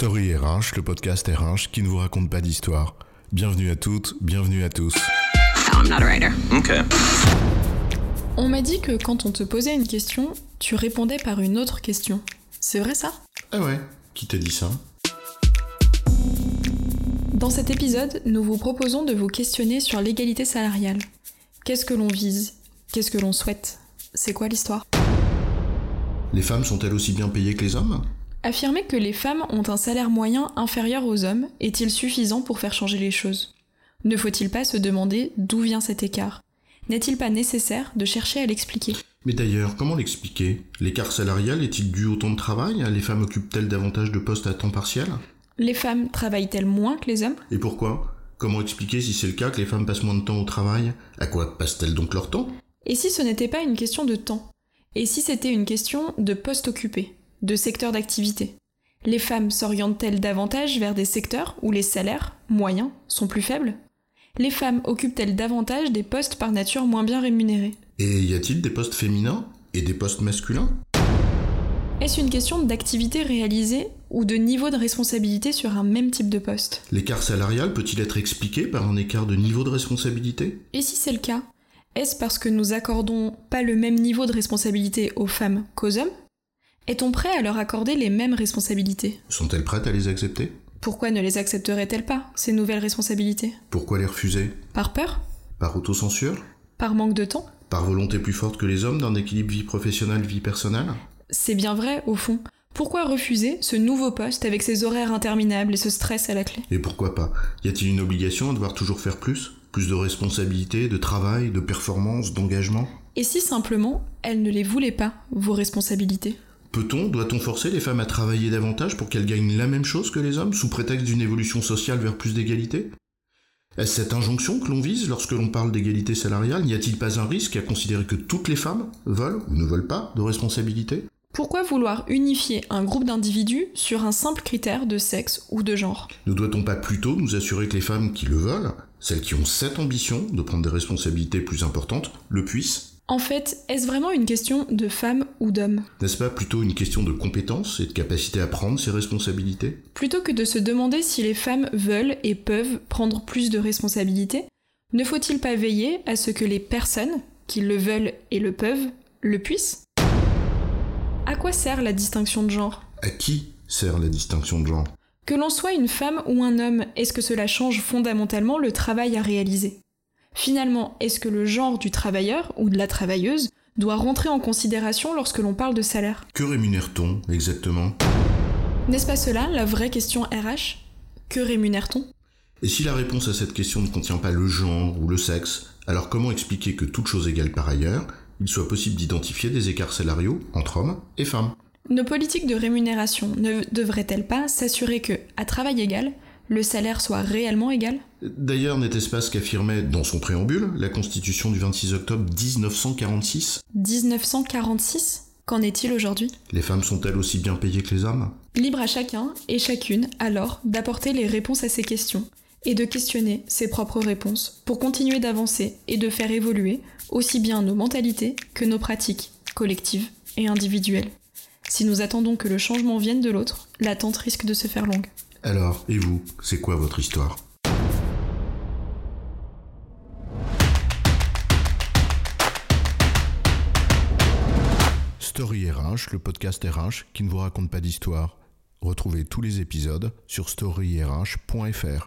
Story RH, le podcast RH qui ne vous raconte pas d'histoire. Bienvenue à toutes, bienvenue à tous. I'm not a writer. Okay. On m'a dit que quand on te posait une question, tu répondais par une autre question. C'est vrai ça? Ah ouais, qui t'a dit ça? Dans cet épisode, nous vous proposons de vous questionner sur l'égalité salariale. Qu'est-ce que l'on vise? Qu'est-ce que l'on souhaite? C'est quoi l'histoire? Les femmes sont-elles aussi bien payées que les hommes? Affirmer que les femmes ont un salaire moyen inférieur aux hommes est-il suffisant pour faire changer les choses? Ne faut-il pas se demander d'où vient cet écart? N'est-il pas nécessaire de chercher à l'expliquer? Mais d'ailleurs, comment l'expliquer? L'écart salarial est-il dû au temps de travail? Les femmes occupent-elles davantage de postes à temps partiel? Les femmes travaillent-elles moins que les hommes? Et pourquoi? Comment expliquer si c'est le cas que les femmes passent moins de temps au travail? À quoi passent-elles donc leur temps? Et si ce n'était pas une question de temps? Et si c'était une question de poste occupé de secteur d'activité. Les femmes s'orientent-elles davantage vers des secteurs où les salaires, moyens, sont plus faibles? Les femmes occupent-elles davantage des postes par nature moins bien rémunérés? Et y a-t-il des postes féminins et des postes masculins? Est-ce une question d'activité réalisée ou de niveau de responsabilité sur un même type de poste? L'écart salarial peut-il être expliqué par un écart de niveau de responsabilité? Et si c'est le cas, est-ce parce que nous accordons pas le même niveau de responsabilité aux femmes qu'aux hommes? Est-on prêt à leur accorder les mêmes responsabilités? Sont-elles prêtes à les accepter? Pourquoi ne les accepteraient-elles pas, ces nouvelles responsabilités? Pourquoi les refuser? Par peur? Par autocensure? Par manque de temps? Par volonté plus forte que les hommes d'un équilibre vie professionnelle-vie personnelle? C'est bien vrai, au fond. Pourquoi refuser ce nouveau poste avec ses horaires interminables et ce stress à la clé? Et pourquoi pas? Y a-t-il une obligation à devoir toujours faire plus? Plus de responsabilités, de travail, de performance, d'engagement? Et si simplement, elles ne les voulaient pas, vos responsabilités? Peut-on, doit-on forcer les femmes à travailler davantage pour qu'elles gagnent la même chose que les hommes sous prétexte d'une évolution sociale vers plus d'égalité? Est-ce cette injonction que l'on vise lorsque l'on parle d'égalité salariale? N'y a-t-il pas un risque à considérer que toutes les femmes veulent ou ne veulent pas de responsabilité? Pourquoi vouloir unifier un groupe d'individus sur un simple critère de sexe ou de genre? Ne doit-on pas plutôt nous assurer que les femmes qui le veulent, celles qui ont cette ambition de prendre des responsabilités plus importantes, le puissent en fait, est-ce vraiment une question de femme ou d'homme? N'est-ce pas plutôt une question de compétence et de capacité à prendre ses responsabilités? Plutôt que de se demander si les femmes veulent et peuvent prendre plus de responsabilités, ne faut-il pas veiller à ce que les personnes, qui le veulent et le peuvent, le puissent? À quoi sert la distinction de genre? À qui sert la distinction de genre? Que l'on soit une femme ou un homme, est-ce que cela change fondamentalement le travail à réaliser? Finalement, est-ce que le genre du travailleur ou de la travailleuse doit rentrer en considération lorsque l'on parle de salaire? Que rémunère-t-on exactement? N'est-ce pas cela la vraie question RH Que rémunère-t-on? Et si la réponse à cette question ne contient pas le genre ou le sexe, alors comment expliquer que toute chose égale par ailleurs, il soit possible d'identifier des écarts salariaux entre hommes et femmes? Nos politiques de rémunération ne devraient-elles pas s'assurer que, à travail égal, le salaire soit réellement égal? D'ailleurs, n'était-ce pas ce qu'affirmait dans son préambule la Constitution du 26 octobre 1946 1946 Qu'en est-il aujourd'hui? Les femmes sont-elles aussi bien payées que les hommes? Libre à chacun et chacune, alors, d'apporter les réponses à ces questions et de questionner ses propres réponses pour continuer d'avancer et de faire évoluer aussi bien nos mentalités que nos pratiques collectives et individuelles. Si nous attendons que le changement vienne de l'autre, l'attente risque de se faire longue. Alors, et vous, c'est quoi votre histoire? Story RH, le podcast RH qui ne vous raconte pas d'histoire. Retrouvez tous les épisodes sur storyrh.fr.